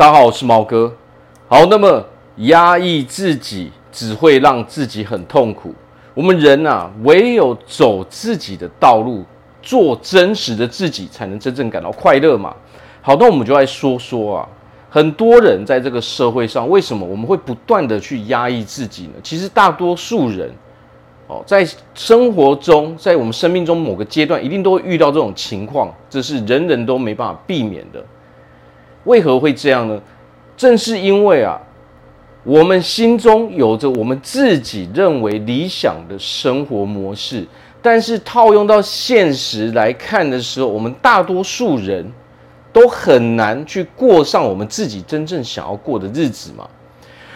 大家好，我是毛哥。好，那么压抑自己只会让自己很痛苦。我们人啊，唯有走自己的道路，做真实的自己，才能真正感到快乐嘛。好，那我们就来说说啊，很多人在这个社会上，为什么我们会不断的去压抑自己呢？其实大多数人哦，在生活中，在我们生命中某个阶段，一定都会遇到这种情况，这是人人都没办法避免的。为何会这样呢？正是因为啊，我们心中有着我们自己认为理想的生活模式，但是套用到现实来看的时候，我们大多数人都很难去过上我们自己真正想要过的日子嘛。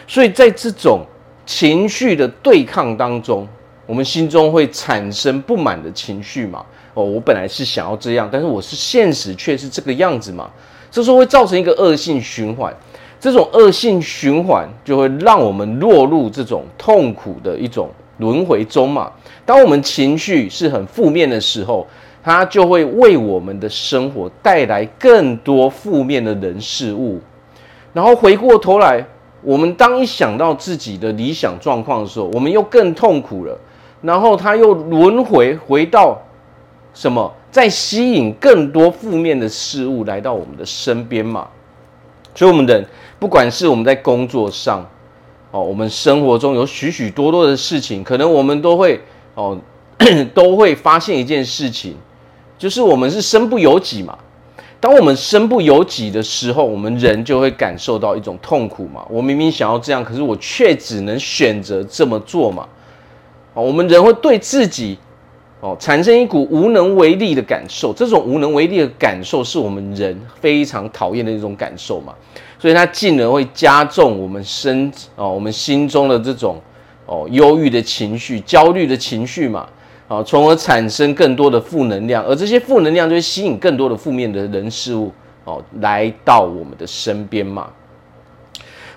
所以在这种情绪的对抗当中，我们心中会产生不满的情绪嘛。哦，我本来是想要这样，但是我是现实却是这个样子嘛。这时候会造成一个恶性循环，这种恶性循环就会让我们落入这种痛苦的一种轮回中嘛。当我们情绪是很负面的时候，它就会为我们的生活带来更多负面的人事物。然后回过头来，我们当一想到自己的理想状况的时候，我们又更痛苦了。然后它又轮回回到什么？在吸引更多负面的事物来到我们的身边嘛，所以，我们人不管是我们在工作上，哦，我们生活中有许许多多的事情，可能我们都会哦，都会发现一件事情，就是我们是身不由己嘛。当我们身不由己的时候，我们人就会感受到一种痛苦嘛。我明明想要这样，可是我却只能选择这么做嘛。哦，我们人会对自己。哦，产生一股无能为力的感受，这种无能为力的感受是我们人非常讨厌的一种感受嘛，所以它进而会加重我们身哦，我们心中的这种哦忧郁的情绪、焦虑的情绪嘛，啊，从而产生更多的负能量，而这些负能量就会吸引更多的负面的人事物哦来到我们的身边嘛。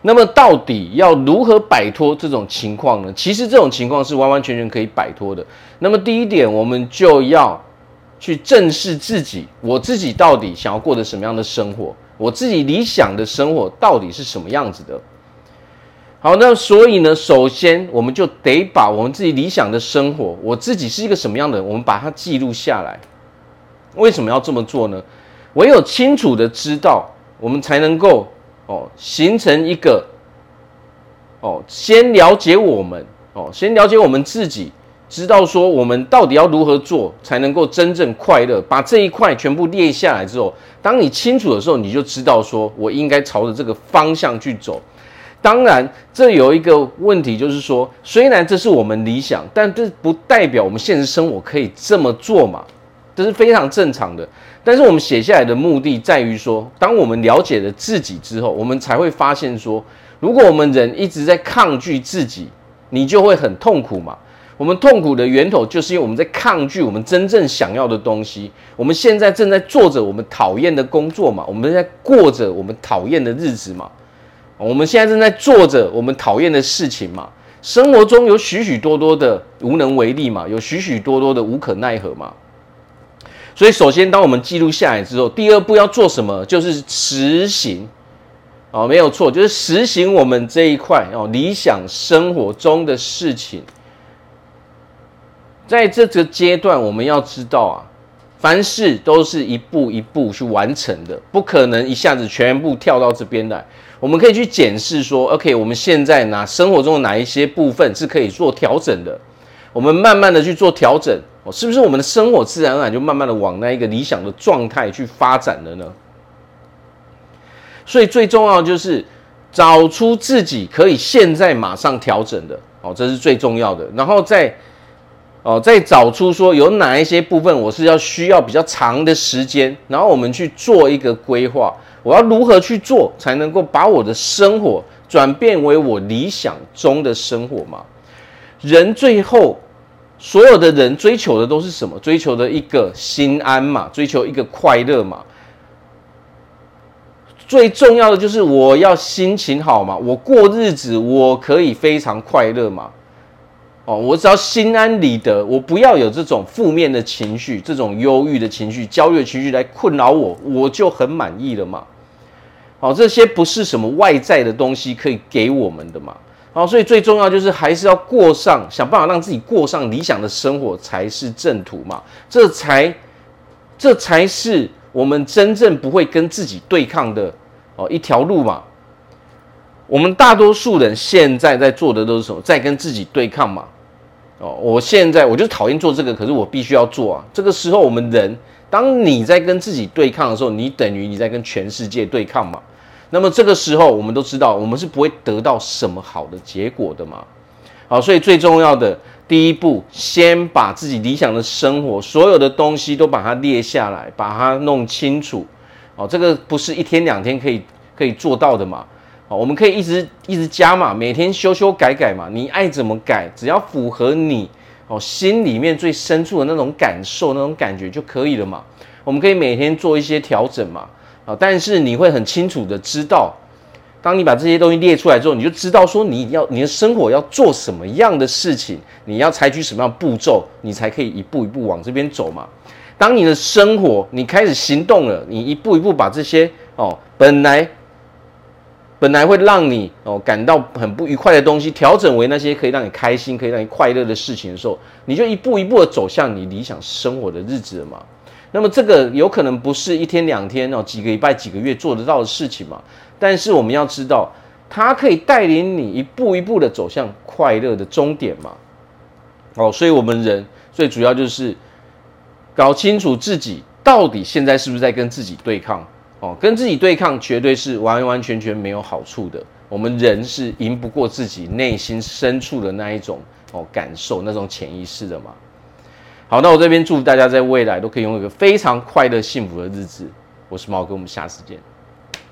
那么到底要如何摆脱这种情况呢？其实这种情况是完完全全可以摆脱的。那么第一点，我们就要去正视自己，我自己到底想要过的什么样的生活？我自己理想的生活到底是什么样子的？好，那所以呢，首先我们就得把我们自己理想的生活，我自己是一个什么样的人，我们把它记录下来。为什么要这么做呢？唯有清楚的知道，我们才能够。哦，形成一个哦，先了解我们哦，先了解我们自己，知道说我们到底要如何做才能够真正快乐。把这一块全部列下来之后，当你清楚的时候，你就知道说我应该朝着这个方向去走。当然，这有一个问题，就是说，虽然这是我们理想，但这不代表我们现实生活可以这么做嘛。这是非常正常的，但是我们写下来的目的在于说，当我们了解了自己之后，我们才会发现说，如果我们人一直在抗拒自己，你就会很痛苦嘛。我们痛苦的源头就是因为我们在抗拒我们真正想要的东西。我们现在正在做着我们讨厌的工作嘛，我们在过着我们讨厌的日子嘛，我们现在正在做着我们讨厌的事情嘛。生活中有许许多多的无能为力嘛，有许许多多的无可奈何嘛。所以，首先，当我们记录下来之后，第二步要做什么？就是实行，哦，没有错，就是实行我们这一块哦，理想生活中的事情。在这个阶段，我们要知道啊，凡事都是一步一步去完成的，不可能一下子全部跳到这边来。我们可以去检视说，OK，我们现在哪生活中的哪一些部分是可以做调整的？我们慢慢的去做调整。是不是我们的生活自然而然就慢慢的往那一个理想的状态去发展了呢？所以最重要就是找出自己可以现在马上调整的哦，这是最重要的。然后再哦，再找出说有哪一些部分我是要需要比较长的时间，然后我们去做一个规划，我要如何去做才能够把我的生活转变为我理想中的生活嘛？人最后。所有的人追求的都是什么？追求的一个心安嘛，追求一个快乐嘛。最重要的就是我要心情好嘛，我过日子我可以非常快乐嘛。哦，我只要心安理得，我不要有这种负面的情绪、这种忧郁的情绪、焦虑的情绪来困扰我，我就很满意了嘛。好，这些不是什么外在的东西可以给我们的嘛。好，所以最重要就是还是要过上，想办法让自己过上理想的生活才是正途嘛。这才，这才是我们真正不会跟自己对抗的哦一条路嘛。我们大多数人现在在做的都是什么？在跟自己对抗嘛。哦，我现在我就讨厌做这个，可是我必须要做啊。这个时候，我们人，当你在跟自己对抗的时候，你等于你在跟全世界对抗嘛。那么这个时候，我们都知道，我们是不会得到什么好的结果的嘛。好，所以最重要的第一步，先把自己理想的生活，所有的东西都把它列下来，把它弄清楚。哦，这个不是一天两天可以可以做到的嘛。哦，我们可以一直一直加嘛，每天修修改改嘛，你爱怎么改，只要符合你哦心里面最深处的那种感受、那种感觉就可以了嘛。我们可以每天做一些调整嘛，啊，但是你会很清楚的知道，当你把这些东西列出来之后，你就知道说你要你的生活要做什么样的事情，你要采取什么样的步骤，你才可以一步一步往这边走嘛。当你的生活你开始行动了，你一步一步把这些哦本来。本来会让你哦感到很不愉快的东西，调整为那些可以让你开心、可以让你快乐的事情的时候，你就一步一步的走向你理想生活的日子了嘛。那么这个有可能不是一天两天哦，几个礼拜、几个月做得到的事情嘛。但是我们要知道，它可以带领你一步一步的走向快乐的终点嘛。哦，所以我们人最主要就是搞清楚自己到底现在是不是在跟自己对抗。哦，跟自己对抗绝对是完完全全没有好处的。我们人是赢不过自己内心深处的那一种哦感受，那种潜意识的嘛。好，那我这边祝大家在未来都可以拥有一个非常快乐幸福的日子。我是毛哥，我们下次见。